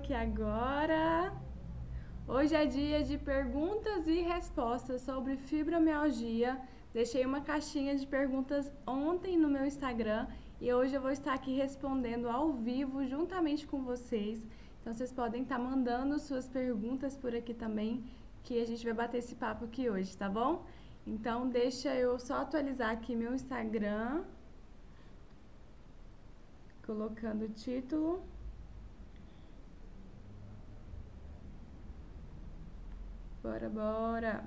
Aqui agora. Hoje é dia de perguntas e respostas sobre fibromialgia. Deixei uma caixinha de perguntas ontem no meu Instagram e hoje eu vou estar aqui respondendo ao vivo juntamente com vocês. Então vocês podem estar mandando suas perguntas por aqui também, que a gente vai bater esse papo aqui hoje, tá bom? Então deixa eu só atualizar aqui meu Instagram colocando o título. Bora, bora!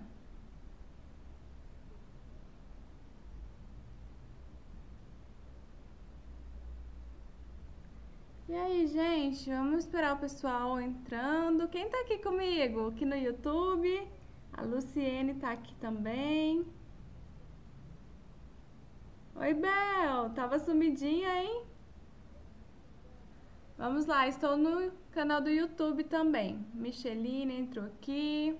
E aí, gente, vamos esperar o pessoal entrando. Quem tá aqui comigo? Aqui no YouTube. A Luciene tá aqui também. Oi, Bel. Tava sumidinha, hein? Vamos lá, estou no canal do YouTube também. Micheline entrou aqui.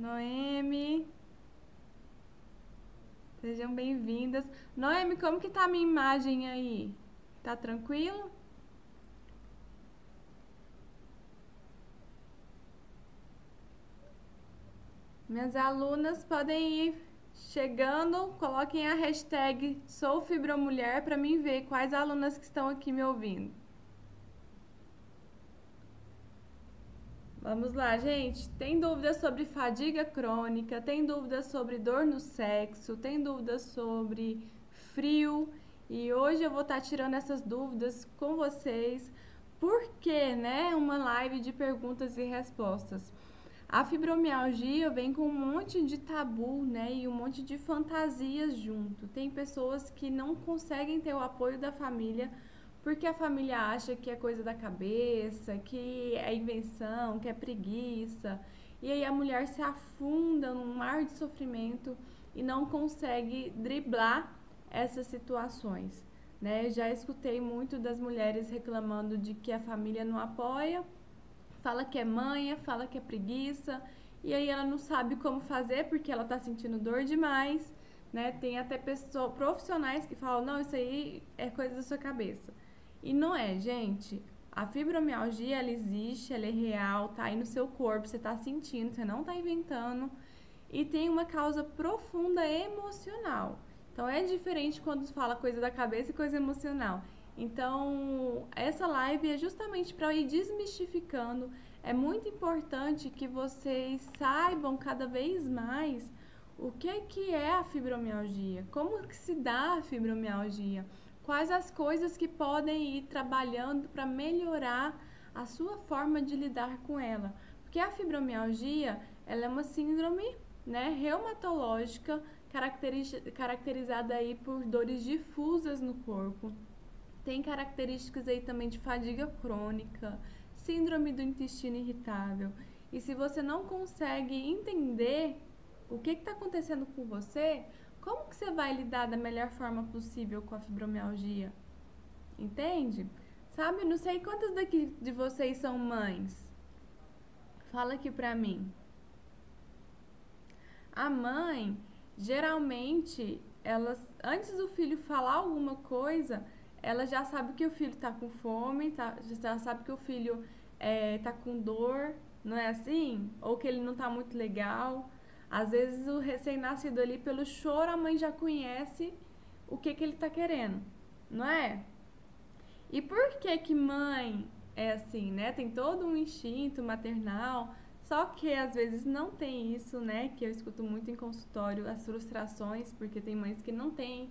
Noemi. Sejam bem-vindas. Noemi, como que tá a minha imagem aí? Tá tranquilo? Minhas alunas podem ir chegando, coloquem a hashtag SouFibromulher para mim ver quais alunas que estão aqui me ouvindo. Vamos lá, gente. Tem dúvidas sobre fadiga crônica, tem dúvidas sobre dor no sexo, tem dúvidas sobre frio. E hoje eu vou estar tá tirando essas dúvidas com vocês. Por que, né? Uma live de perguntas e respostas. A fibromialgia vem com um monte de tabu, né, e um monte de fantasias junto. Tem pessoas que não conseguem ter o apoio da família porque a família acha que é coisa da cabeça, que é invenção, que é preguiça. E aí a mulher se afunda num mar de sofrimento e não consegue driblar essas situações. Né? Já escutei muito das mulheres reclamando de que a família não apoia fala que é manha, fala que é preguiça, e aí ela não sabe como fazer porque ela tá sentindo dor demais, né? Tem até pessoas profissionais que falam: "Não, isso aí é coisa da sua cabeça". E não é, gente. A fibromialgia ela existe, ela é real, tá aí no seu corpo, você tá sentindo, você não tá inventando. E tem uma causa profunda emocional. Então é diferente quando fala coisa da cabeça e coisa emocional. Então, essa live é justamente para ir desmistificando. É muito importante que vocês saibam cada vez mais o que, que é a fibromialgia, como que se dá a fibromialgia, quais as coisas que podem ir trabalhando para melhorar a sua forma de lidar com ela. Porque a fibromialgia, ela é uma síndrome né, reumatológica caracteriz caracterizada aí por dores difusas no corpo, tem características aí também de fadiga crônica, síndrome do intestino irritável. E se você não consegue entender o que está acontecendo com você, como que você vai lidar da melhor forma possível com a fibromialgia? Entende? Sabe, não sei quantas daqui de vocês são mães. Fala aqui pra mim. A mãe, geralmente, elas antes do filho falar alguma coisa, ela já sabe que o filho está com fome, tá, já sabe que o filho é, com dor, não é assim? Ou que ele não está muito legal. Às vezes o recém-nascido ali, pelo choro, a mãe já conhece o que, que ele está querendo, não é? E por que que mãe é assim, né? Tem todo um instinto maternal, só que às vezes não tem isso, né? Que eu escuto muito em consultório, as frustrações, porque tem mães que não têm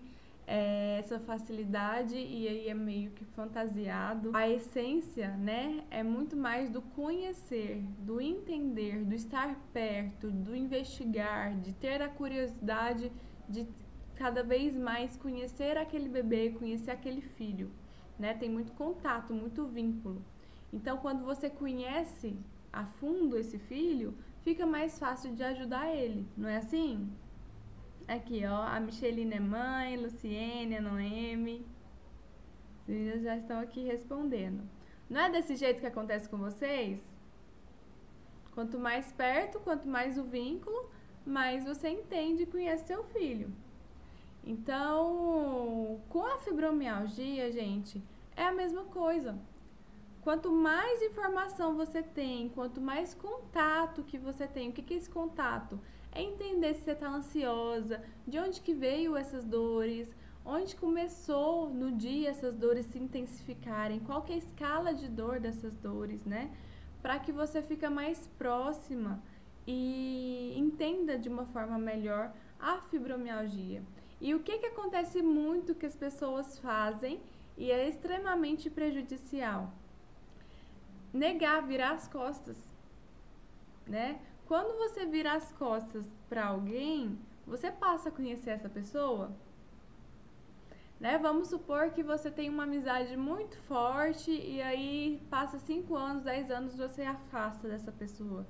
é, essa facilidade e aí é meio que fantasiado. A essência, né, é muito mais do conhecer, do entender, do estar perto, do investigar, de ter a curiosidade de cada vez mais conhecer aquele bebê, conhecer aquele filho, né? Tem muito contato, muito vínculo. Então, quando você conhece a fundo esse filho, fica mais fácil de ajudar ele, não é assim? Aqui, ó, a Micheline é mãe, Luciene, a Noemi. Os meninos já estão aqui respondendo. Não é desse jeito que acontece com vocês? Quanto mais perto, quanto mais o vínculo, mais você entende e conhece seu filho. Então, com a fibromialgia, gente, é a mesma coisa. Quanto mais informação você tem, quanto mais contato que você tem, o que é esse contato? É entender se você está ansiosa, de onde que veio essas dores, onde começou no dia essas dores se intensificarem, qual que é a escala de dor dessas dores, né? Para que você fique mais próxima e entenda de uma forma melhor a fibromialgia. E o que, que acontece muito que as pessoas fazem e é extremamente prejudicial? Negar, virar as costas, né? Quando você vira as costas para alguém, você passa a conhecer essa pessoa? Né? Vamos supor que você tem uma amizade muito forte e aí passa 5 anos, 10 anos você afasta dessa pessoa.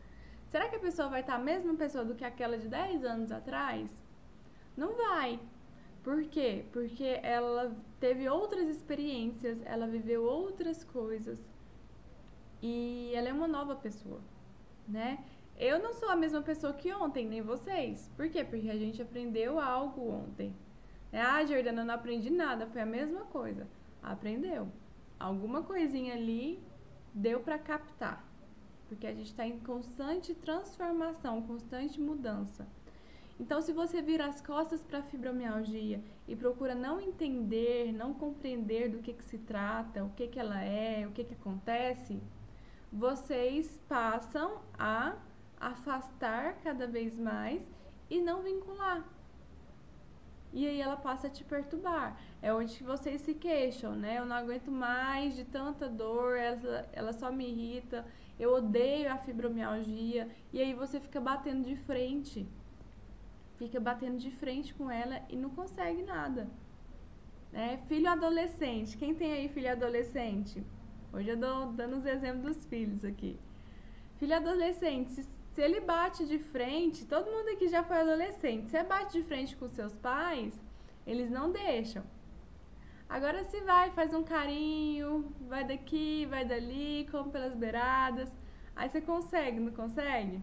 Será que a pessoa vai estar a mesma pessoa do que aquela de 10 anos atrás? Não vai. Por quê? Porque ela teve outras experiências, ela viveu outras coisas e ela é uma nova pessoa, né? Eu não sou a mesma pessoa que ontem, nem vocês. Por quê? Porque a gente aprendeu algo ontem. Ah, Jordana, não aprendi nada, foi a mesma coisa. Aprendeu. Alguma coisinha ali deu para captar. Porque a gente está em constante transformação, constante mudança. Então, se você vira as costas para a fibromialgia e procura não entender, não compreender do que, que se trata, o que, que ela é, o que, que acontece, vocês passam a afastar cada vez mais e não vincular. E aí ela passa a te perturbar. É onde vocês se queixam, né? Eu não aguento mais de tanta dor, ela, ela só me irrita, eu odeio a fibromialgia. E aí você fica batendo de frente fica batendo de frente com ela e não consegue nada. Né? Filho adolescente, quem tem aí filho adolescente? Hoje eu dou dando os exemplos dos filhos aqui. Filho adolescente, se, se ele bate de frente, todo mundo aqui já foi adolescente, se você bate de frente com seus pais, eles não deixam. Agora se vai, faz um carinho, vai daqui, vai dali, come pelas beiradas, aí você consegue, não consegue?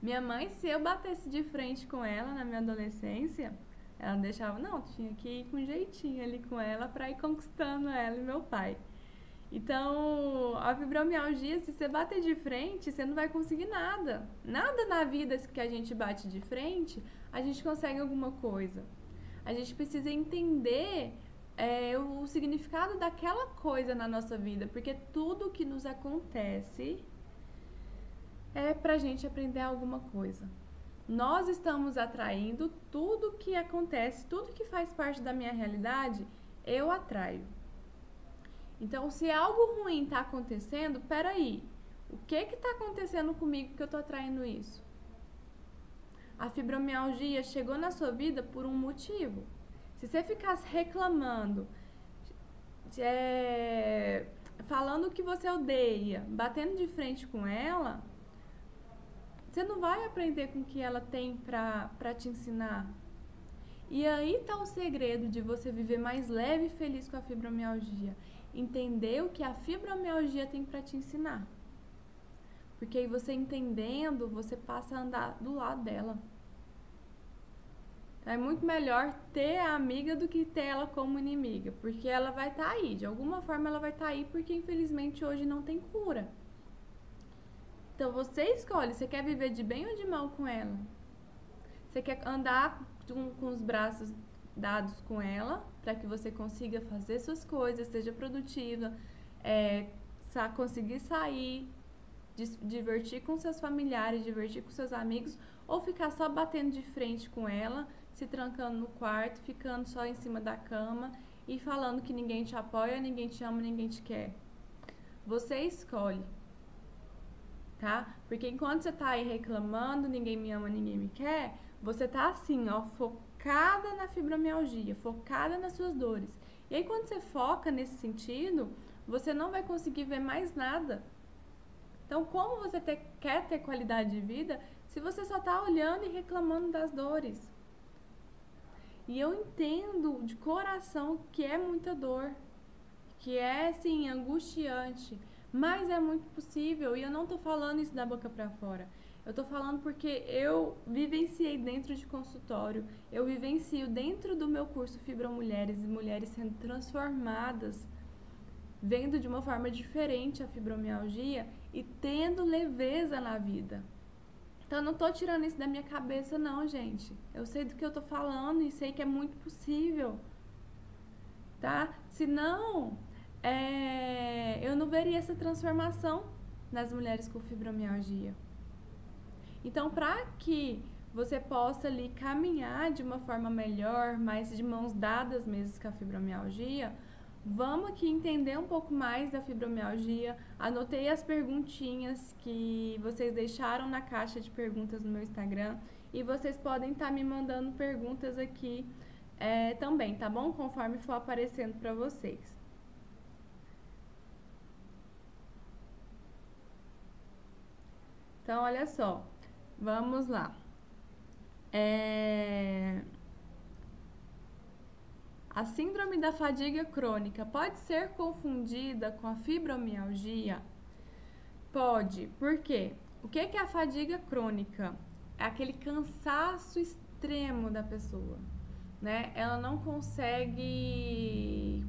Minha mãe, se eu batesse de frente com ela na minha adolescência, ela deixava, não, tinha que ir com jeitinho ali com ela para ir conquistando ela e meu pai. Então, a fibromialgia, se você bater de frente, você não vai conseguir nada. Nada na vida que a gente bate de frente, a gente consegue alguma coisa. A gente precisa entender é, o significado daquela coisa na nossa vida, porque tudo que nos acontece é para a gente aprender alguma coisa. Nós estamos atraindo tudo que acontece, tudo que faz parte da minha realidade, eu atraio. Então, se algo ruim está acontecendo, peraí, o que está acontecendo comigo que eu estou atraindo isso? A fibromialgia chegou na sua vida por um motivo. Se você ficasse reclamando, é, falando que você odeia, batendo de frente com ela, você não vai aprender com o que ela tem para te ensinar. E aí está o segredo de você viver mais leve e feliz com a fibromialgia. Entender o que a fibromialgia tem para te ensinar. Porque aí você entendendo, você passa a andar do lado dela. É muito melhor ter a amiga do que ter ela como inimiga, porque ela vai estar tá aí, de alguma forma ela vai estar tá aí, porque infelizmente hoje não tem cura. Então você escolhe, você quer viver de bem ou de mal com ela? Você quer andar com, com os braços dados com ela para que você consiga fazer suas coisas, seja produtiva, é, conseguir sair, divertir com seus familiares, divertir com seus amigos, ou ficar só batendo de frente com ela, se trancando no quarto, ficando só em cima da cama e falando que ninguém te apoia, ninguém te ama, ninguém te quer. Você escolhe tá? Porque enquanto você tá aí reclamando, ninguém me ama, ninguém me quer, você tá assim, ó, focada na fibromialgia, focada nas suas dores. E aí quando você foca nesse sentido, você não vai conseguir ver mais nada. Então, como você ter, quer ter qualidade de vida se você só está olhando e reclamando das dores? E eu entendo de coração que é muita dor, que é, sim, angustiante, mas é muito possível. E eu não tô falando isso da boca para fora. Eu tô falando porque eu vivenciei dentro de consultório, eu vivencio dentro do meu curso Fibra Mulheres e mulheres sendo transformadas, vendo de uma forma diferente a fibromialgia e tendo leveza na vida. Então, eu não tô tirando isso da minha cabeça, não, gente. Eu sei do que eu tô falando e sei que é muito possível. Tá? Se não, é, eu não veria essa transformação nas mulheres com fibromialgia. Então, para que você possa ali caminhar de uma forma melhor, mais de mãos dadas mesmo com a fibromialgia, vamos aqui entender um pouco mais da fibromialgia. Anotei as perguntinhas que vocês deixaram na caixa de perguntas no meu Instagram e vocês podem estar tá me mandando perguntas aqui é, também, tá bom? Conforme for aparecendo para vocês. Então, olha só, vamos lá. É... A síndrome da fadiga crônica pode ser confundida com a fibromialgia? Pode. Por quê? O que é a fadiga crônica? É aquele cansaço extremo da pessoa, né? Ela não consegue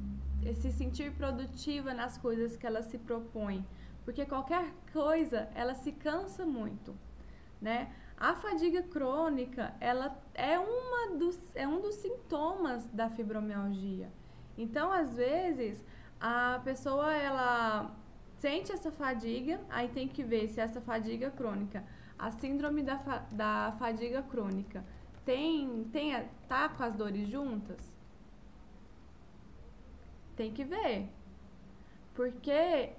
se sentir produtiva nas coisas que ela se propõe porque qualquer coisa ela se cansa muito, né? A fadiga crônica, ela é, uma dos, é um dos sintomas da fibromialgia. Então, às vezes, a pessoa ela sente essa fadiga, aí tem que ver se essa fadiga crônica, a síndrome da, fa, da fadiga crônica, tem, tem tá com as dores juntas? Tem que ver, porque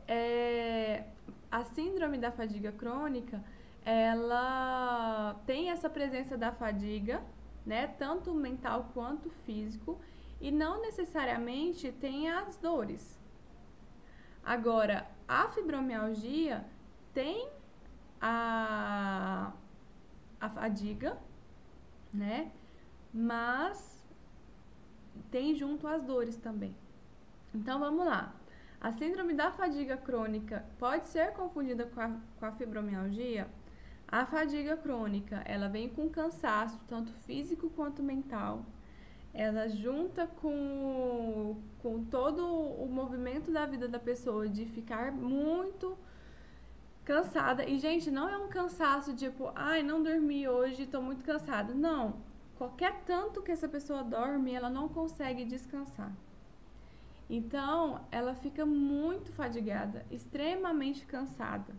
é, a síndrome da fadiga crônica, ela tem essa presença da fadiga, né, tanto mental quanto físico, e não necessariamente tem as dores. Agora, a fibromialgia tem a, a fadiga, né? Mas tem junto as dores também. Então vamos lá. A síndrome da fadiga crônica pode ser confundida com a, com a fibromialgia? A fadiga crônica, ela vem com cansaço, tanto físico quanto mental. Ela junta com, com todo o movimento da vida da pessoa de ficar muito cansada. E, gente, não é um cansaço tipo, ai, não dormi hoje, tô muito cansada. Não. Qualquer tanto que essa pessoa dorme, ela não consegue descansar. Então, ela fica muito fadigada, extremamente cansada.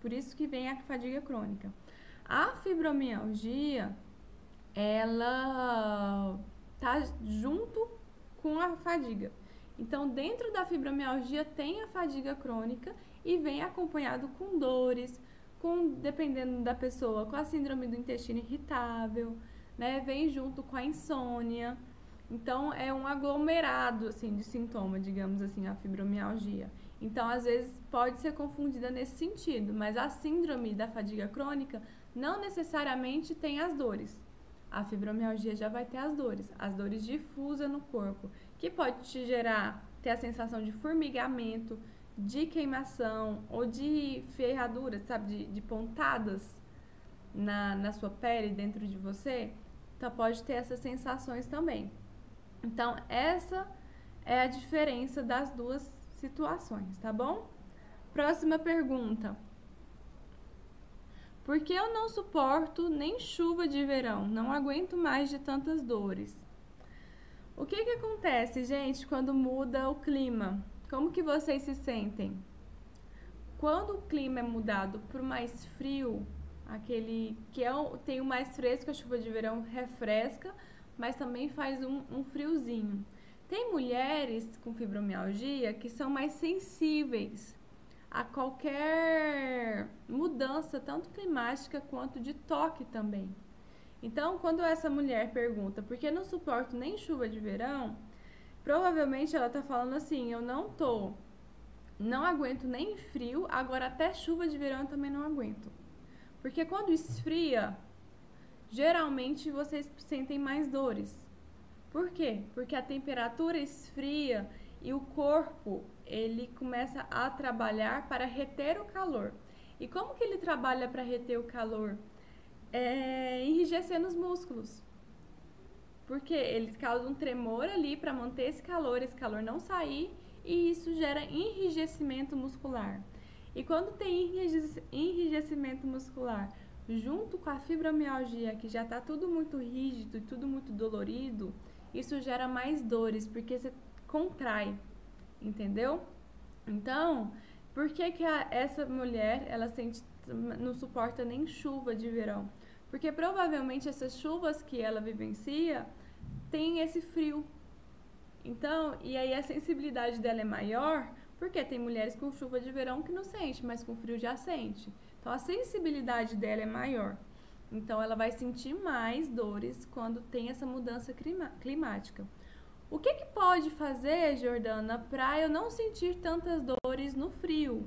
Por isso que vem a fadiga crônica. A fibromialgia, ela tá junto com a fadiga. Então, dentro da fibromialgia tem a fadiga crônica e vem acompanhado com dores, com dependendo da pessoa, com a síndrome do intestino irritável, né? Vem junto com a insônia. Então, é um aglomerado, assim, de sintoma, digamos assim, a fibromialgia. Então, às vezes, pode ser confundida nesse sentido, mas a síndrome da fadiga crônica não necessariamente tem as dores. A fibromialgia já vai ter as dores, as dores difusas no corpo, que pode te gerar, ter a sensação de formigamento, de queimação ou de ferraduras, sabe, de, de pontadas na, na sua pele, dentro de você. Então, pode ter essas sensações também. Então, essa é a diferença das duas situações, tá bom? Próxima pergunta. Por que eu não suporto nem chuva de verão? Não aguento mais de tantas dores. O que que acontece, gente, quando muda o clima? Como que vocês se sentem? Quando o clima é mudado para o mais frio, aquele que é o, tem o mais fresco, a chuva de verão refresca, mas também faz um, um friozinho. Tem mulheres com fibromialgia que são mais sensíveis a qualquer mudança, tanto climática quanto de toque também. Então, quando essa mulher pergunta por que não suporto nem chuva de verão, provavelmente ela está falando assim: eu não tô, não aguento nem frio, agora até chuva de verão eu também não aguento. Porque quando esfria, geralmente vocês sentem mais dores. Por quê? Porque a temperatura esfria e o corpo ele começa a trabalhar para reter o calor. E como que ele trabalha para reter o calor? é, enrijecendo os músculos. Porque eles causam um tremor ali para manter esse calor, esse calor não sair, e isso gera enrijecimento muscular. E quando tem enrijecimento muscular junto com a fibromialgia, que já está tudo muito rígido e tudo muito dolorido, isso gera mais dores, porque você contrai, entendeu? Então, por que, que a, essa mulher ela sente, não suporta nem chuva de verão? Porque provavelmente essas chuvas que ela vivencia tem esse frio. Então, e aí a sensibilidade dela é maior, porque tem mulheres com chuva de verão que não sente, mas com frio já sente. Então a sensibilidade dela é maior. Então ela vai sentir mais dores quando tem essa mudança climática. O que, que pode fazer, Jordana, para eu não sentir tantas dores no frio?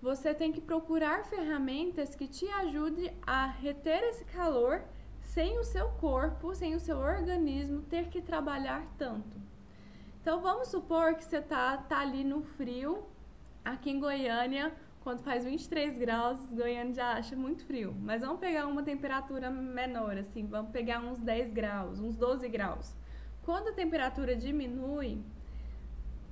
você tem que procurar ferramentas que te ajudem a reter esse calor sem o seu corpo, sem o seu organismo ter que trabalhar tanto. Então vamos supor que você tá, tá ali no frio, aqui em Goiânia, quando faz 23 graus, Goiânia já acha muito frio. Mas vamos pegar uma temperatura menor, assim, vamos pegar uns 10 graus, uns 12 graus. Quando a temperatura diminui,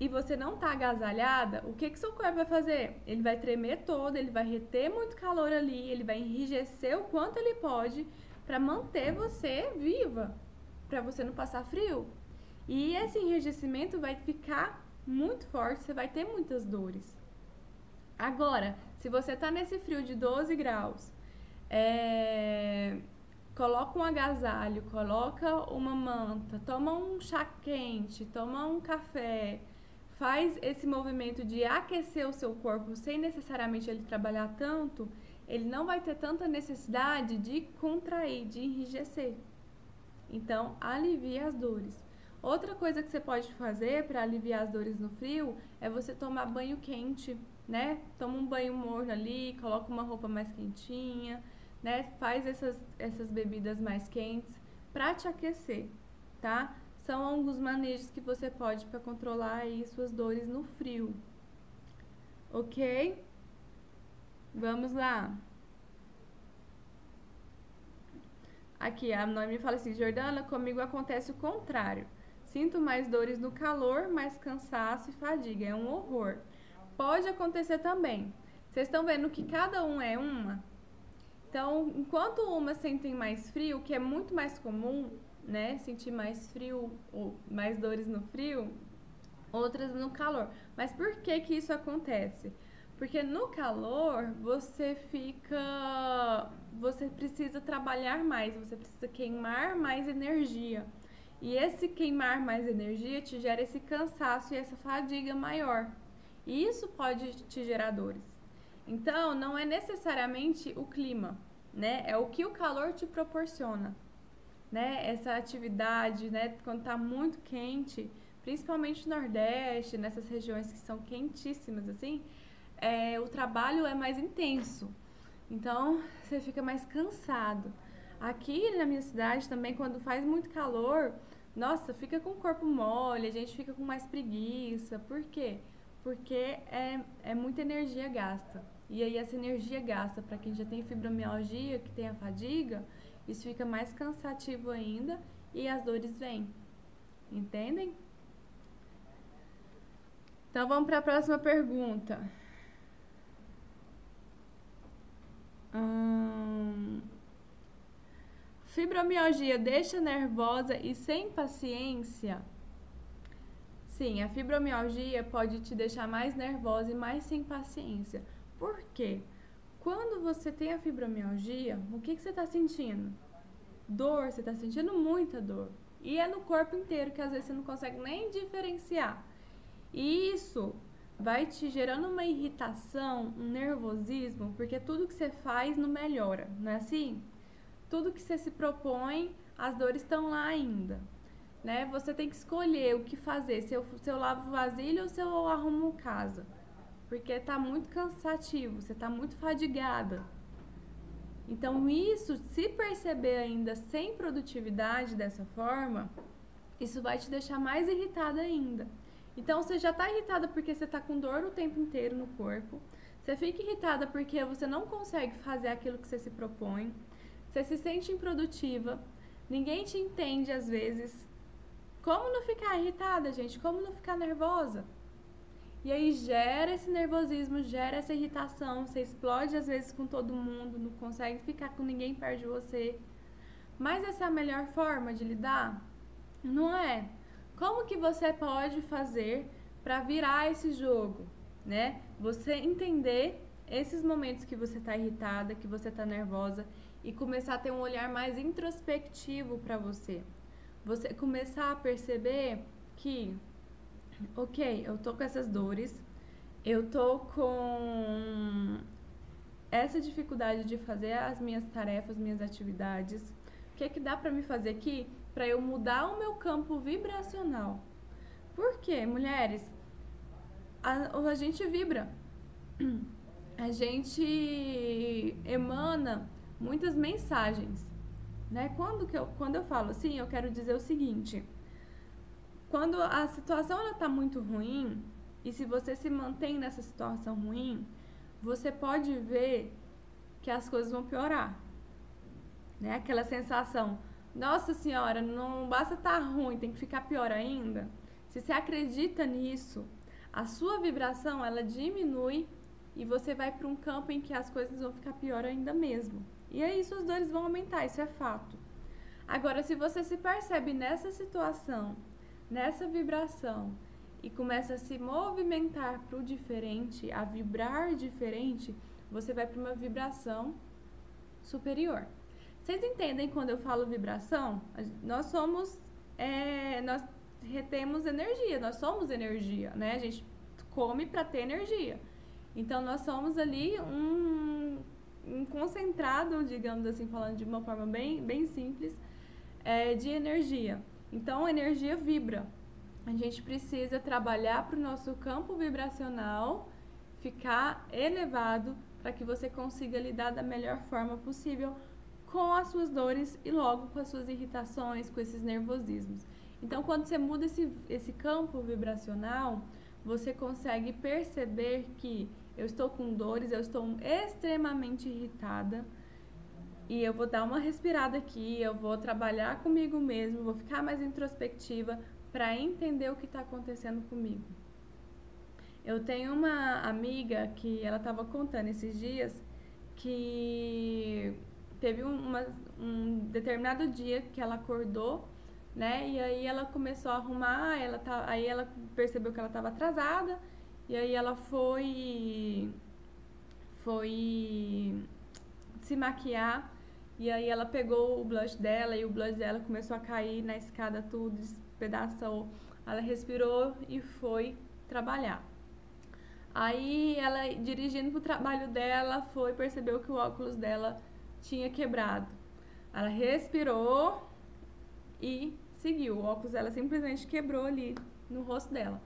e você não tá agasalhada, o que que seu corpo vai fazer? Ele vai tremer todo, ele vai reter muito calor ali, ele vai enrijecer o quanto ele pode para manter você viva, para você não passar frio. E esse enrijecimento vai ficar muito forte, você vai ter muitas dores. Agora, se você tá nesse frio de 12 graus, é... coloca um agasalho, coloca uma manta, toma um chá quente, toma um café, faz esse movimento de aquecer o seu corpo sem necessariamente ele trabalhar tanto, ele não vai ter tanta necessidade de contrair, de enrijecer. Então, alivia as dores. Outra coisa que você pode fazer para aliviar as dores no frio é você tomar banho quente, né? Toma um banho morno ali, coloca uma roupa mais quentinha, né? Faz essas, essas bebidas mais quentes para te aquecer, tá? são alguns manejos que você pode para controlar aí suas dores no frio. Ok? Vamos lá. Aqui, a Noemi fala assim, Jordana, comigo acontece o contrário. Sinto mais dores no calor, mais cansaço e fadiga. É um horror. Pode acontecer também. Vocês estão vendo que cada um é uma? Então, enquanto umas sentem mais frio, que é muito mais comum, né, sentir mais frio ou mais dores no frio, outras no calor. Mas por que que isso acontece? Porque no calor você fica, você precisa trabalhar mais, você precisa queimar mais energia. E esse queimar mais energia te gera esse cansaço e essa fadiga maior. E isso pode te gerar dores. Então, não é necessariamente o clima, né? É o que o calor te proporciona né, essa atividade, né, quando está muito quente, principalmente no Nordeste, nessas regiões que são quentíssimas, assim, é, o trabalho é mais intenso. Então, você fica mais cansado. Aqui na minha cidade também, quando faz muito calor, nossa, fica com o corpo mole, a gente fica com mais preguiça. Por quê? Porque é, é muita energia gasta. E aí essa energia gasta para quem já tem fibromialgia, que tem a fadiga, isso fica mais cansativo ainda e as dores vêm. Entendem? Então vamos para a próxima pergunta. Hum, fibromialgia deixa nervosa e sem paciência? Sim, a fibromialgia pode te deixar mais nervosa e mais sem paciência. Por quê? Quando você tem a fibromialgia, o que, que você está sentindo? Dor, você está sentindo muita dor. E é no corpo inteiro que às vezes você não consegue nem diferenciar. E isso vai te gerando uma irritação, um nervosismo, porque tudo que você faz não melhora, não é assim? tudo que você se propõe, as dores estão lá ainda. Né? Você tem que escolher o que fazer, se eu, se eu lavo vasilha ou se eu arrumo casa. Porque está muito cansativo, você está muito fadigada. Então, isso, se perceber ainda sem produtividade dessa forma, isso vai te deixar mais irritada ainda. Então, você já está irritada porque você está com dor o tempo inteiro no corpo. Você fica irritada porque você não consegue fazer aquilo que você se propõe. Você se sente improdutiva. Ninguém te entende às vezes. Como não ficar irritada, gente? Como não ficar nervosa? E aí gera esse nervosismo, gera essa irritação, você explode às vezes com todo mundo, não consegue ficar com ninguém perto de você. Mas essa é a melhor forma de lidar? Não é. Como que você pode fazer para virar esse jogo, né? Você entender esses momentos que você está irritada, que você está nervosa e começar a ter um olhar mais introspectivo para você. Você começar a perceber que ok, eu tô com essas dores, eu tô com essa dificuldade de fazer as minhas tarefas, minhas atividades. O que é que dá para me fazer aqui para eu mudar o meu campo vibracional? Por quê, mulheres? A, a gente vibra. A gente emana muitas mensagens, né? Quando que eu, quando eu falo assim, eu quero dizer o seguinte: quando a situação ela tá muito ruim, e se você se mantém nessa situação ruim, você pode ver que as coisas vão piorar. Né? Aquela sensação, nossa senhora, não basta estar tá ruim, tem que ficar pior ainda. Se você acredita nisso, a sua vibração ela diminui e você vai para um campo em que as coisas vão ficar pior ainda mesmo. E aí suas dores vão aumentar, isso é fato. Agora, se você se percebe nessa situação nessa vibração e começa a se movimentar para o diferente, a vibrar diferente, você vai para uma vibração superior. Vocês entendem quando eu falo vibração? Nós somos, é, nós retemos energia, nós somos energia, né? A gente come para ter energia. Então nós somos ali um, um, concentrado, digamos assim, falando de uma forma bem, bem simples, é, de energia. Então, a energia vibra. A gente precisa trabalhar para o nosso campo vibracional ficar elevado para que você consiga lidar da melhor forma possível com as suas dores e logo com as suas irritações, com esses nervosismos. Então, quando você muda esse, esse campo vibracional, você consegue perceber que eu estou com dores, eu estou extremamente irritada e eu vou dar uma respirada aqui, eu vou trabalhar comigo mesmo, vou ficar mais introspectiva para entender o que está acontecendo comigo. Eu tenho uma amiga que ela estava contando esses dias que teve uma, um determinado dia que ela acordou, né? E aí ela começou a arrumar, ela tá, aí ela percebeu que ela estava atrasada e aí ela foi foi se maquiar e aí ela pegou o blush dela e o blush dela começou a cair na escada tudo, despedaçou. Ela respirou e foi trabalhar. Aí ela dirigindo pro trabalho dela, foi percebeu que o óculos dela tinha quebrado. Ela respirou e seguiu. O óculos dela simplesmente quebrou ali no rosto dela.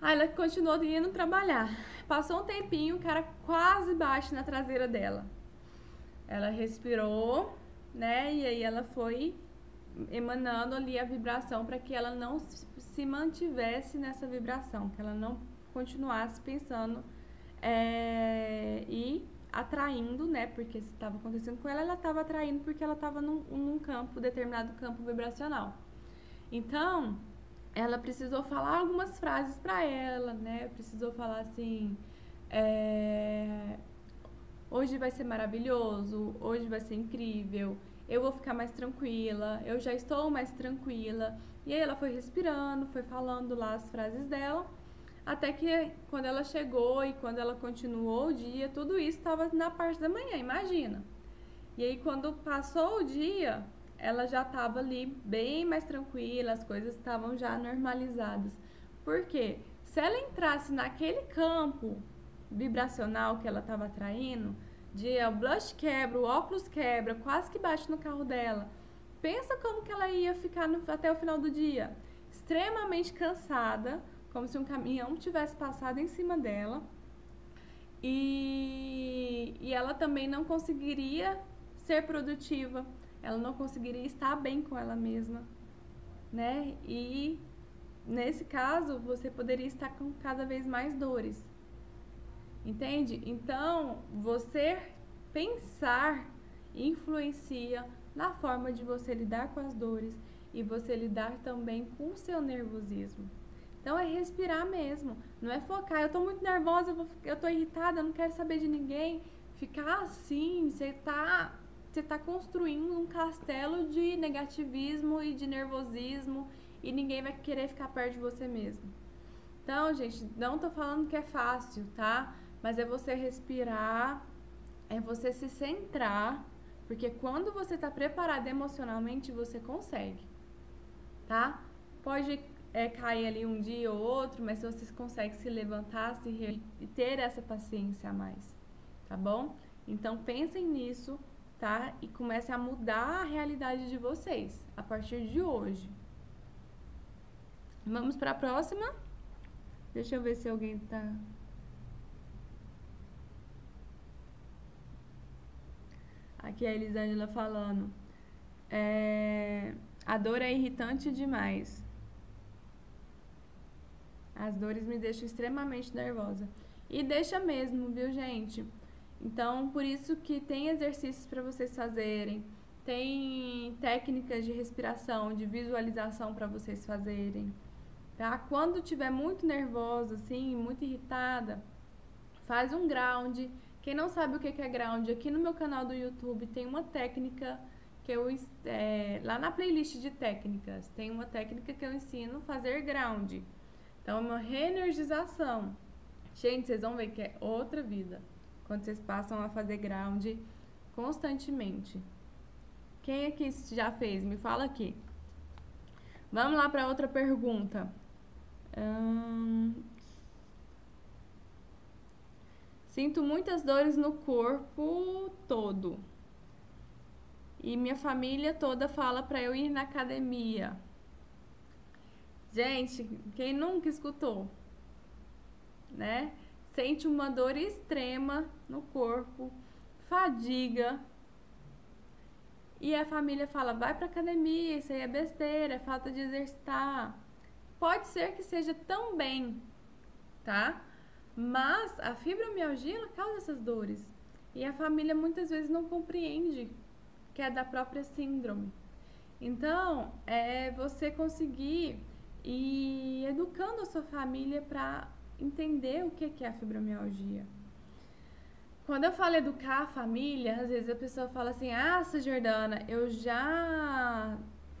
Aí ela continuou indo trabalhar. Passou um tempinho, o cara quase bate na traseira dela. Ela respirou, né? E aí ela foi emanando ali a vibração para que ela não se mantivesse nessa vibração, que ela não continuasse pensando é, e atraindo, né? Porque se estava acontecendo com ela, ela estava atraindo porque ela estava num, num campo, determinado campo vibracional. Então, ela precisou falar algumas frases para ela, né? Precisou falar assim. É, hoje vai ser maravilhoso, hoje vai ser incrível, eu vou ficar mais tranquila, eu já estou mais tranquila. E aí ela foi respirando, foi falando lá as frases dela, até que quando ela chegou e quando ela continuou o dia, tudo isso estava na parte da manhã, imagina. E aí quando passou o dia, ela já estava ali bem mais tranquila, as coisas estavam já normalizadas. Por quê? Se ela entrasse naquele campo vibracional que ela estava atraindo, dia, o blush quebra, o óculos quebra, quase que bate no carro dela. Pensa como que ela ia ficar no, até o final do dia. Extremamente cansada, como se um caminhão tivesse passado em cima dela. E, e ela também não conseguiria ser produtiva, ela não conseguiria estar bem com ela mesma, né? E nesse caso, você poderia estar com cada vez mais dores. Entende? Então, você pensar influencia na forma de você lidar com as dores e você lidar também com o seu nervosismo. Então é respirar mesmo, não é focar, eu tô muito nervosa, eu, tô irritada, eu não quero saber de ninguém. Ficar assim, você tá, você tá construindo um castelo de negativismo e de nervosismo e ninguém vai querer ficar perto de você mesmo. Então, gente, não tô falando que é fácil, tá? Mas é você respirar, é você se centrar, porque quando você está preparado emocionalmente, você consegue, tá? Pode é, cair ali um dia ou outro, mas você consegue se levantar, se re... e ter essa paciência a mais, tá bom? Então pensem nisso, tá? E comece a mudar a realidade de vocês a partir de hoje. Vamos para a próxima? Deixa eu ver se alguém tá Aqui é a Elisângela falando. É, a dor é irritante demais. As dores me deixam extremamente nervosa. E deixa mesmo, viu, gente? Então, por isso que tem exercícios para vocês fazerem, tem técnicas de respiração, de visualização para vocês fazerem. Tá? Quando tiver muito nervosa, assim, muito irritada, faz um ground quem não sabe o que é ground, aqui no meu canal do YouTube tem uma técnica que eu é, lá na playlist de técnicas tem uma técnica que eu ensino fazer ground. Então, é uma reenergização. Gente, vocês vão ver que é outra vida quando vocês passam a fazer ground constantemente. Quem aqui já fez? Me fala aqui. Vamos lá para outra pergunta. Hum, Sinto muitas dores no corpo todo. E minha família toda fala para eu ir na academia. Gente, quem nunca escutou, né? Sente uma dor extrema no corpo, fadiga. E a família fala: vai para academia, isso aí é besteira, é falta de exercitar. Pode ser que seja também, tá? Mas a fibromialgia ela causa essas dores. E a família muitas vezes não compreende que é da própria síndrome. Então, é você conseguir ir educando a sua família para entender o que é a fibromialgia. Quando eu falo educar a família, às vezes a pessoa fala assim: Ah, Jordana, eu já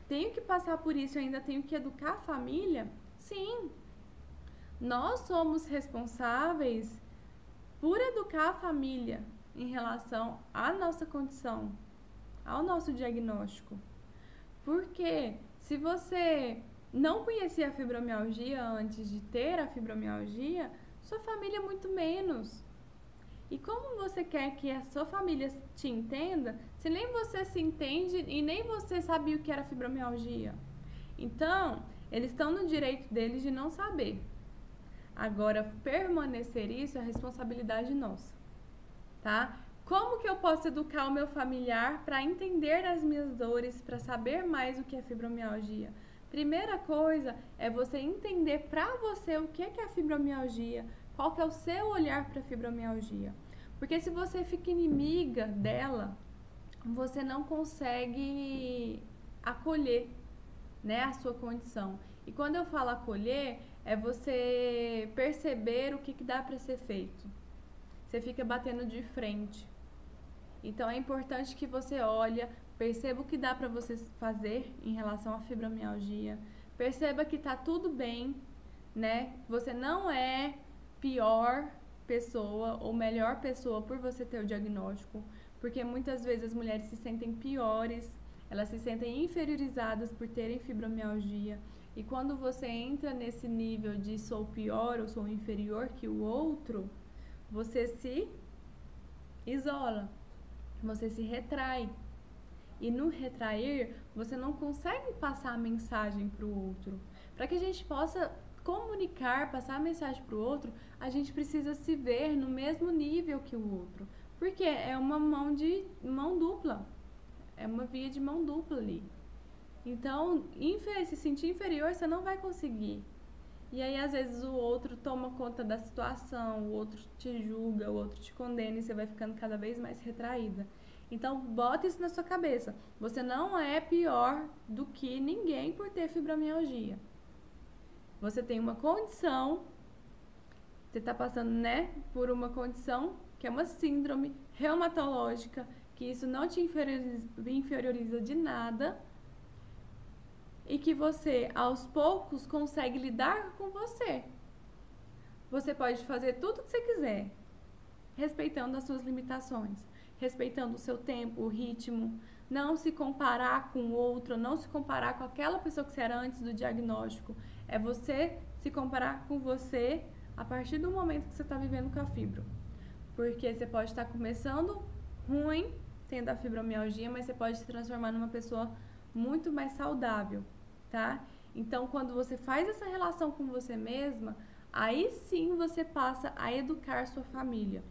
tenho que passar por isso, eu ainda tenho que educar a família? Sim, nós somos responsáveis por educar a família em relação à nossa condição, ao nosso diagnóstico. Porque se você não conhecia a fibromialgia antes de ter a fibromialgia, sua família muito menos. E como você quer que a sua família te entenda, se nem você se entende e nem você sabia o que era fibromialgia? Então, eles estão no direito deles de não saber. Agora, permanecer isso é responsabilidade nossa, tá? Como que eu posso educar o meu familiar para entender as minhas dores, para saber mais o que é fibromialgia? Primeira coisa é você entender para você o que é, que é a fibromialgia, qual que é o seu olhar para a fibromialgia. Porque se você fica inimiga dela, você não consegue acolher né, a sua condição. E quando eu falo acolher, é você perceber o que, que dá para ser feito. Você fica batendo de frente. Então é importante que você olhe, perceba o que dá para você fazer em relação à fibromialgia. Perceba que tá tudo bem, né? Você não é pior pessoa ou melhor pessoa por você ter o diagnóstico, porque muitas vezes as mulheres se sentem piores, elas se sentem inferiorizadas por terem fibromialgia. E quando você entra nesse nível de sou pior ou sou inferior que o outro, você se isola, você se retrai. E no retrair, você não consegue passar a mensagem para o outro. Para que a gente possa comunicar, passar a mensagem para o outro, a gente precisa se ver no mesmo nível que o outro. Porque é uma mão de mão dupla. É uma via de mão dupla ali. Então, se sentir inferior, você não vai conseguir. E aí, às vezes, o outro toma conta da situação, o outro te julga, o outro te condena e você vai ficando cada vez mais retraída. Então, bota isso na sua cabeça. Você não é pior do que ninguém por ter fibromialgia. Você tem uma condição, você está passando, né, por uma condição que é uma síndrome reumatológica, que isso não te inferioriza, inferioriza de nada e que você, aos poucos, consegue lidar com você. Você pode fazer tudo o que você quiser, respeitando as suas limitações, respeitando o seu tempo, o ritmo, não se comparar com o outro, não se comparar com aquela pessoa que você era antes do diagnóstico. É você se comparar com você a partir do momento que você está vivendo com a fibro. Porque você pode estar começando ruim, tendo a fibromialgia, mas você pode se transformar numa pessoa muito mais saudável, tá? Então, quando você faz essa relação com você mesma, aí sim você passa a educar sua família.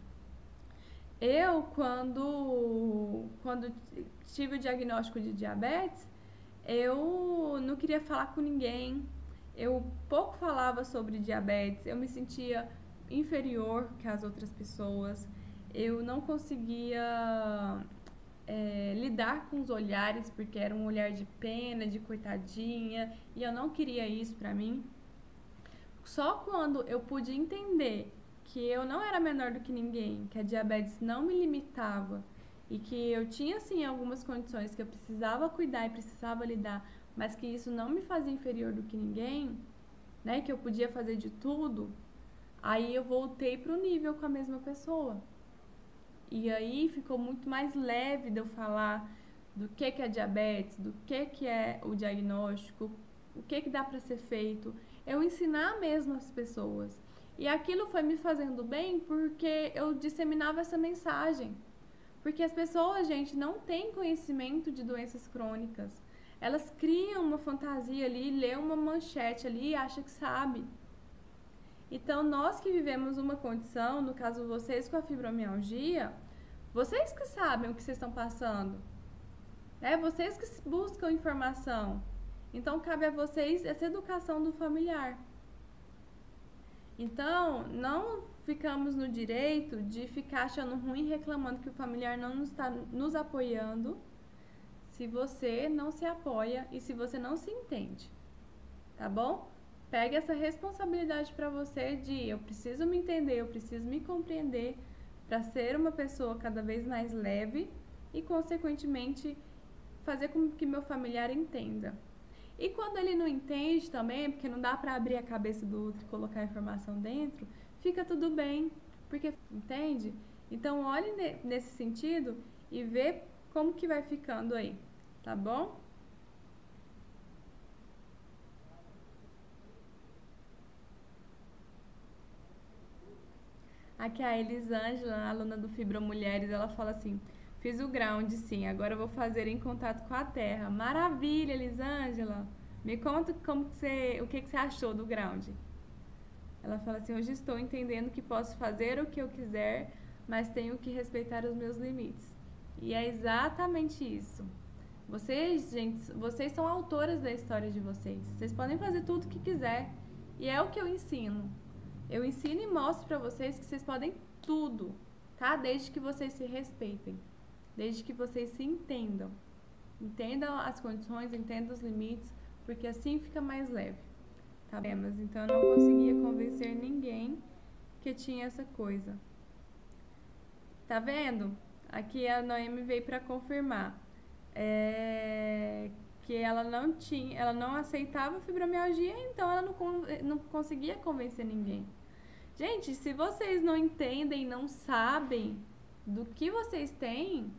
Eu, quando, quando tive o diagnóstico de diabetes, eu não queria falar com ninguém, eu pouco falava sobre diabetes, eu me sentia inferior que as outras pessoas, eu não conseguia é, lidar com os olhares, porque era um olhar de pena, de coitadinha, e eu não queria isso pra mim. Só quando eu pude entender que eu não era menor do que ninguém, que a diabetes não me limitava e que eu tinha sim algumas condições que eu precisava cuidar e precisava lidar, mas que isso não me fazia inferior do que ninguém, né, que eu podia fazer de tudo, aí eu voltei para o nível com a mesma pessoa. E aí ficou muito mais leve de eu falar do que, que é diabetes, do que, que é o diagnóstico, o que, que dá para ser feito. Eu ensinar mesmo as pessoas. E aquilo foi me fazendo bem porque eu disseminava essa mensagem. Porque as pessoas, gente, não têm conhecimento de doenças crônicas. Elas criam uma fantasia ali, lê uma manchete ali e acha que sabe. Então, nós que vivemos uma condição, no caso vocês com a fibromialgia, vocês que sabem o que vocês estão passando. Né? Vocês que buscam informação. Então, cabe a vocês essa educação do familiar. Então, não ficamos no direito de ficar achando ruim reclamando que o familiar não está nos apoiando se você não se apoia e se você não se entende. Tá bom? Pegue essa responsabilidade para você de eu preciso me entender, eu preciso me compreender para ser uma pessoa cada vez mais leve e, consequentemente, fazer com que meu familiar entenda. E quando ele não entende também, porque não dá para abrir a cabeça do outro e colocar a informação dentro, fica tudo bem, porque entende? Então olhe nesse sentido e vê como que vai ficando aí, tá bom? Aqui a Elisângela, aluna do Fibra Mulheres, ela fala assim: Fiz o ground, sim. Agora vou fazer em contato com a Terra. Maravilha, Elisângela. Me conta como que você, o que, que você achou do ground. Ela fala assim: Hoje estou entendendo que posso fazer o que eu quiser, mas tenho que respeitar os meus limites. E é exatamente isso. Vocês, gente, vocês são autoras da história de vocês. Vocês podem fazer tudo o que quiser. E é o que eu ensino. Eu ensino e mostro para vocês que vocês podem tudo, tá? Desde que vocês se respeitem desde que vocês se entendam. Entendam as condições, entendam os limites, porque assim fica mais leve. Tá bem? Mas então eu não conseguia convencer ninguém que tinha essa coisa. Tá vendo? Aqui a Noemi veio para confirmar é, que ela não tinha, ela não aceitava fibromialgia, então ela não, não conseguia convencer ninguém. Gente, se vocês não entendem, não sabem do que vocês têm,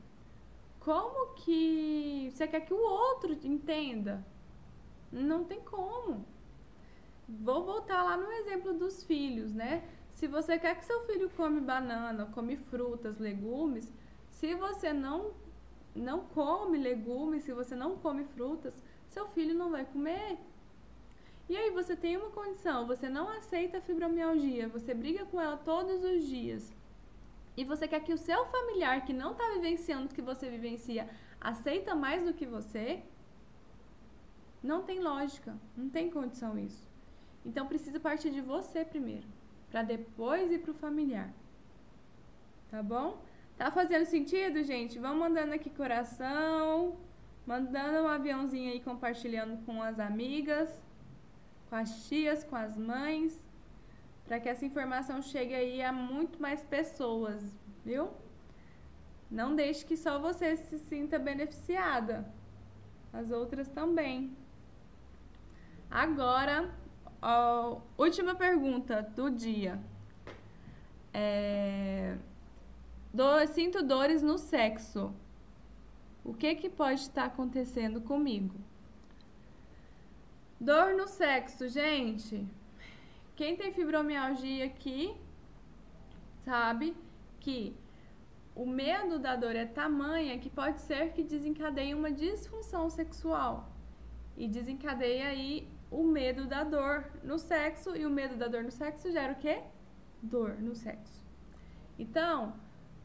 como que você quer que o outro entenda? Não tem como. Vou voltar lá no exemplo dos filhos, né? Se você quer que seu filho come banana, come frutas, legumes, se você não não come legumes, se você não come frutas, seu filho não vai comer. E aí você tem uma condição, você não aceita a fibromialgia, você briga com ela todos os dias. E você quer que o seu familiar que não está vivenciando o que você vivencia aceita mais do que você? Não tem lógica, não tem condição isso. Então precisa partir de você primeiro, para depois ir para o familiar. Tá bom? Tá fazendo sentido, gente? Vamos mandando aqui coração, mandando um aviãozinho aí compartilhando com as amigas com as tias, com as mães, para que essa informação chegue aí a muito mais pessoas, viu? Não deixe que só você se sinta beneficiada, as outras também. Agora, ó, última pergunta do dia. É, do, sinto dores no sexo. O que, que pode estar acontecendo comigo? Dor no sexo, gente. Quem tem fibromialgia aqui sabe que o medo da dor é tamanha que pode ser que desencadeie uma disfunção sexual. E desencadeia aí o medo da dor no sexo. E o medo da dor no sexo gera o quê? Dor no sexo. Então,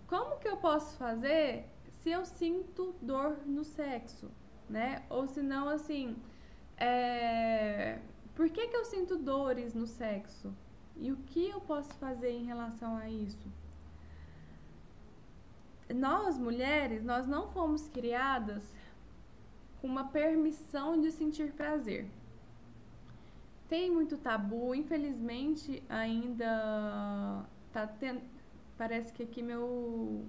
como que eu posso fazer se eu sinto dor no sexo, né? Ou se não, assim, é, por que, que eu sinto dores no sexo? E o que eu posso fazer em relação a isso? Nós, mulheres, nós não fomos criadas com uma permissão de sentir prazer. Tem muito tabu, infelizmente ainda tá tendo. Parece que aqui meu.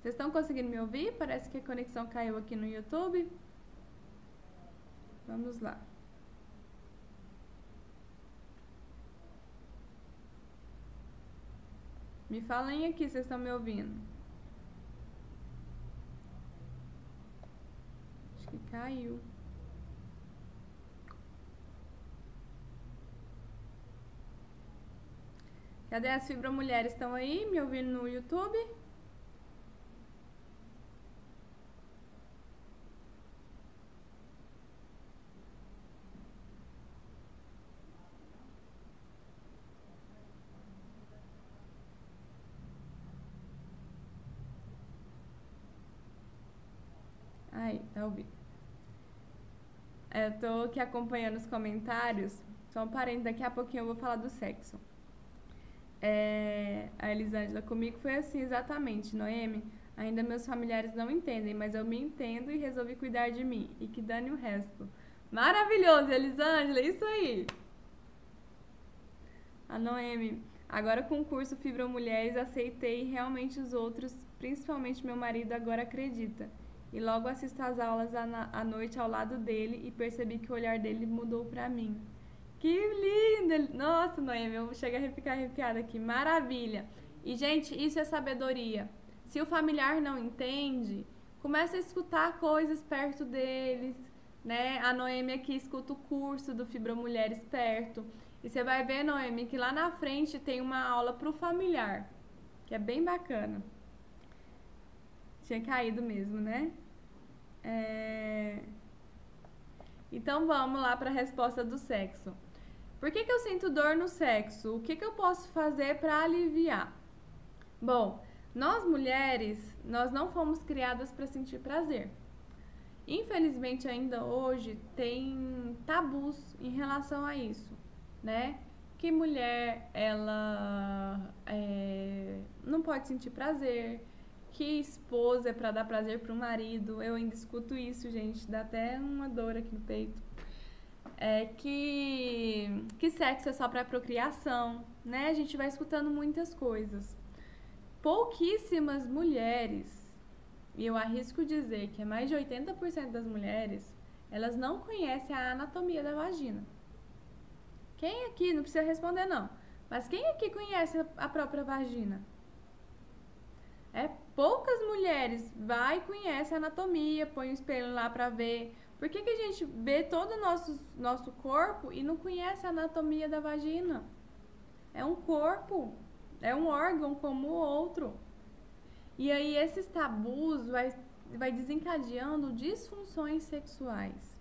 Vocês estão conseguindo me ouvir? Parece que a conexão caiu aqui no YouTube. Vamos lá. Me falem aqui, vocês estão me ouvindo? Acho que caiu. Cadê as fibromulheres? Estão aí me ouvindo no YouTube? Aí, tá ouvindo. É, eu tô aqui acompanhando os comentários. Só um parente, daqui a pouquinho eu vou falar do sexo. É, a Elisângela, comigo foi assim exatamente, Noemi. Ainda meus familiares não entendem, mas eu me entendo e resolvi cuidar de mim. E que dane o resto. Maravilhoso, Elisângela, isso aí. A Noemi, agora com o curso Fibra Mulheres, aceitei realmente os outros, principalmente meu marido, agora acredita e logo assisto às aulas à noite ao lado dele e percebi que o olhar dele mudou para mim. Que lindo! Nossa, Noemi, eu chego a ficar arrepiada aqui. Maravilha! E, gente, isso é sabedoria. Se o familiar não entende, começa a escutar coisas perto deles, né? A Noemi aqui escuta o curso do Fibra Mulheres perto. E você vai ver, Noemi, que lá na frente tem uma aula pro familiar, que é bem bacana. Tinha caído mesmo, né? É... Então vamos lá para a resposta do sexo. Por que, que eu sinto dor no sexo? O que, que eu posso fazer para aliviar? Bom, nós mulheres, nós não fomos criadas para sentir prazer. Infelizmente, ainda hoje tem tabus em relação a isso, né? Que mulher, ela é, não pode sentir prazer, que esposa é para dar prazer para o marido. Eu ainda escuto isso, gente, dá até uma dor aqui no peito. É que que sexo é só para procriação, né? A gente vai escutando muitas coisas. Pouquíssimas mulheres, e eu arrisco dizer que é mais de 80% das mulheres, elas não conhecem a anatomia da vagina. Quem aqui, não precisa responder não, mas quem aqui conhece a própria vagina? É poucas mulheres vai e conhece a anatomia, põe o espelho lá para ver. Por que, que a gente vê todo o nosso, nosso corpo e não conhece a anatomia da vagina? é um corpo, é um órgão como o outro. E aí esses tabus vai, vai desencadeando disfunções sexuais.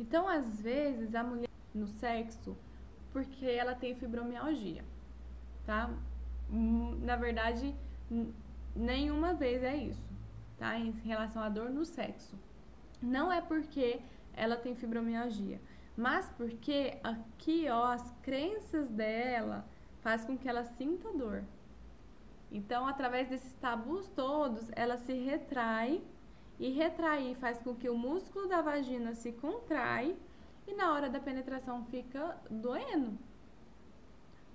Então, às vezes, a mulher no sexo, porque ela tem fibromialgia, tá? Hum, na verdade, nenhuma vez é isso, tá? Em relação à dor no sexo. Não é porque ela tem fibromialgia, mas porque aqui, ó, as crenças dela faz com que ela sinta dor. Então, através desses tabus todos, ela se retrai e retrair faz com que o músculo da vagina se contrai e na hora da penetração fica doendo.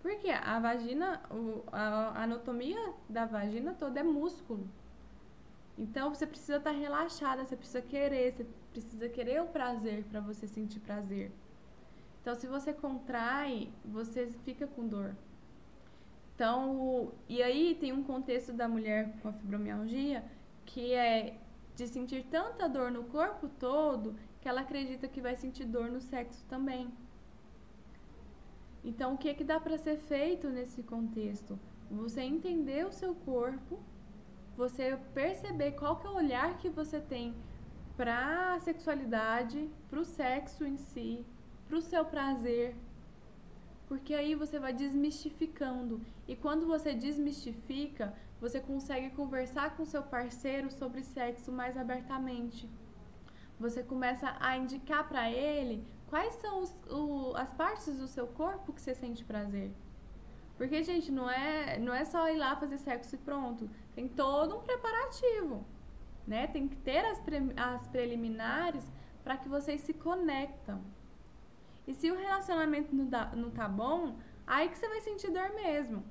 Porque a vagina, a anatomia da vagina toda é músculo. Então você precisa estar tá relaxada, você precisa querer, você precisa querer o prazer para você sentir prazer. Então se você contrai, você fica com dor. Então, e aí tem um contexto da mulher com a fibromialgia que é de sentir tanta dor no corpo todo que ela acredita que vai sentir dor no sexo também. Então, o que, é que dá para ser feito nesse contexto? Você entender o seu corpo, você perceber qual que é o olhar que você tem para a sexualidade, para o sexo em si, para o seu prazer, porque aí você vai desmistificando. E quando você desmistifica, você consegue conversar com seu parceiro sobre sexo mais abertamente. Você começa a indicar para ele quais são os, o, as partes do seu corpo que você sente prazer. Porque, gente, não é, não é só ir lá fazer sexo e pronto. Tem todo um preparativo. Né? Tem que ter as, pre, as preliminares para que vocês se conectam. E se o relacionamento não, dá, não tá bom, aí que você vai sentir dor mesmo.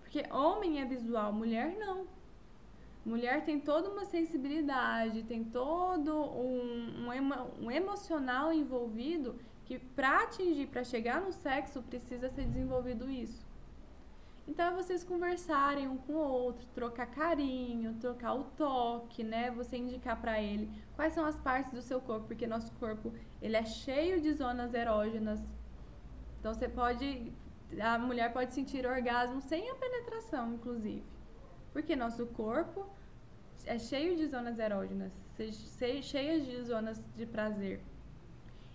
Porque homem é visual, mulher não. Mulher tem toda uma sensibilidade, tem todo um, um, um emocional envolvido que para atingir, para chegar no sexo, precisa ser desenvolvido isso. Então é vocês conversarem um com o outro, trocar carinho, trocar o toque, né? Você indicar para ele quais são as partes do seu corpo, porque nosso corpo ele é cheio de zonas erógenas. Então você pode a mulher pode sentir orgasmo sem a penetração, inclusive. Porque nosso corpo é cheio de zonas erógenas, cheias de zonas de prazer.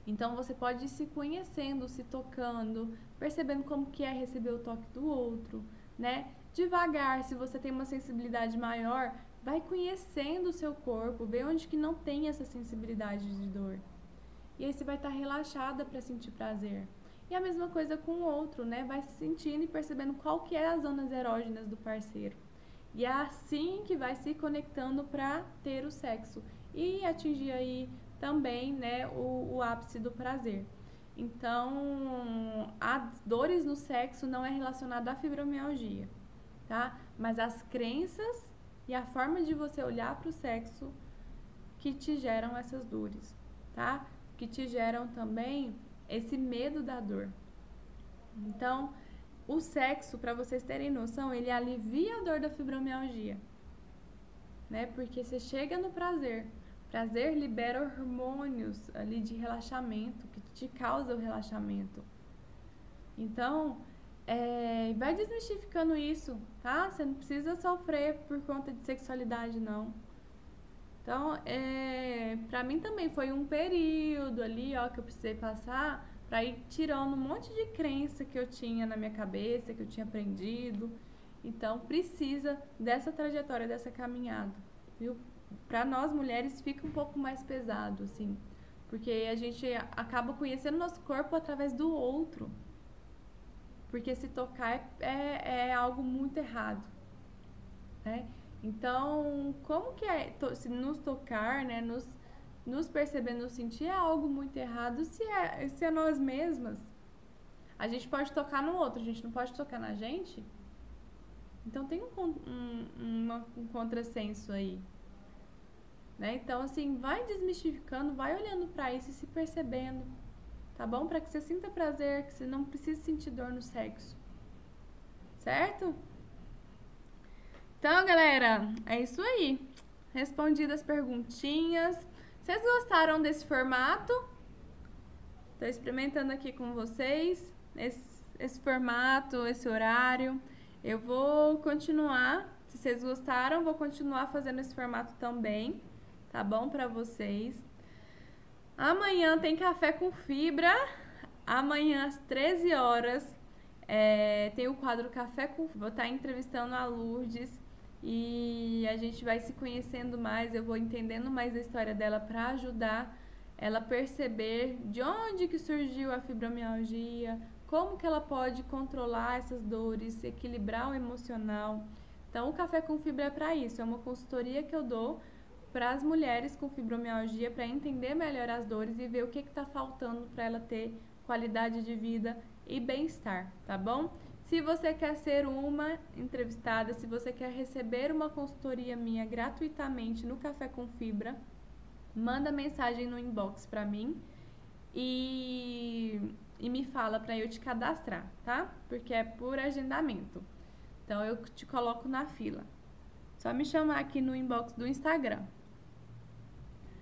Então você pode ir se conhecendo, se tocando, percebendo como que é receber o toque do outro, né? Devagar, se você tem uma sensibilidade maior, vai conhecendo o seu corpo, vê onde que não tem essa sensibilidade de dor. E aí você vai estar relaxada para sentir prazer. E a mesma coisa com o outro, né? Vai sentindo e percebendo qual que é as zonas erógenas do parceiro. E é assim que vai se conectando para ter o sexo e atingir aí também, né, o, o ápice do prazer. Então, as dores no sexo não é relacionada à fibromialgia, tá? Mas as crenças e a forma de você olhar para o sexo que te geram essas dores, tá? Que te geram também esse medo da dor. Então, o sexo, para vocês terem noção, ele alivia a dor da fibromialgia. Né? Porque você chega no prazer. Prazer libera hormônios ali de relaxamento, que te causa o relaxamento. Então, é, vai desmistificando isso, tá? Você não precisa sofrer por conta de sexualidade, não. Então, é, para mim também foi um período ali, ó, que eu precisei passar para ir tirando um monte de crença que eu tinha na minha cabeça, que eu tinha aprendido. Então, precisa dessa trajetória, dessa caminhada, viu? Para nós mulheres fica um pouco mais pesado, assim, porque a gente acaba conhecendo nosso corpo através do outro. Porque se tocar é, é, é algo muito errado, né? Então, como que é se nos tocar, né, nos, nos perceber, nos sentir é algo muito errado se é, se é nós mesmas? A gente pode tocar no outro, a gente não pode tocar na gente? Então tem um, um, uma, um contrassenso aí. Né? Então, assim, vai desmistificando, vai olhando para isso e se percebendo, tá bom? Para que você sinta prazer, que você não precise sentir dor no sexo. Certo? Então, galera, é isso aí. Respondidas as perguntinhas. Vocês gostaram desse formato? Estou experimentando aqui com vocês. Esse, esse formato, esse horário. Eu vou continuar, se vocês gostaram, vou continuar fazendo esse formato também, tá bom para vocês. Amanhã tem café com fibra. Amanhã às 13 horas é, tem o quadro Café com Vou estar entrevistando a Lourdes e a gente vai se conhecendo mais. Eu vou entendendo mais a história dela para ajudar ela perceber de onde que surgiu a fibromialgia, como que ela pode controlar essas dores, equilibrar o emocional. Então, o Café com Fibra é para isso. É uma consultoria que eu dou para as mulheres com fibromialgia para entender melhor as dores e ver o que está faltando para ela ter qualidade de vida e bem-estar, tá bom? Se você quer ser uma entrevistada, se você quer receber uma consultoria minha gratuitamente no Café com Fibra, manda mensagem no inbox para mim e, e me fala para eu te cadastrar, tá? Porque é por agendamento. Então eu te coloco na fila. Só me chamar aqui no inbox do Instagram.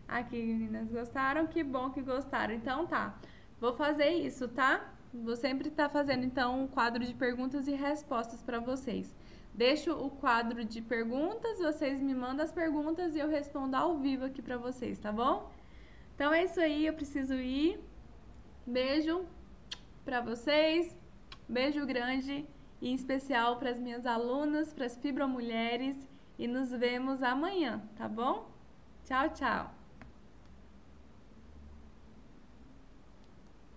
Aqui, meninas, gostaram? Que bom que gostaram. Então tá. Vou fazer isso, tá? Vou sempre estar tá fazendo então um quadro de perguntas e respostas para vocês. Deixo o quadro de perguntas, vocês me mandam as perguntas e eu respondo ao vivo aqui para vocês, tá bom? Então é isso aí, eu preciso ir. Beijo para vocês. Beijo grande e em especial para as minhas alunas, para as fibromulheres e nos vemos amanhã, tá bom? Tchau, tchau.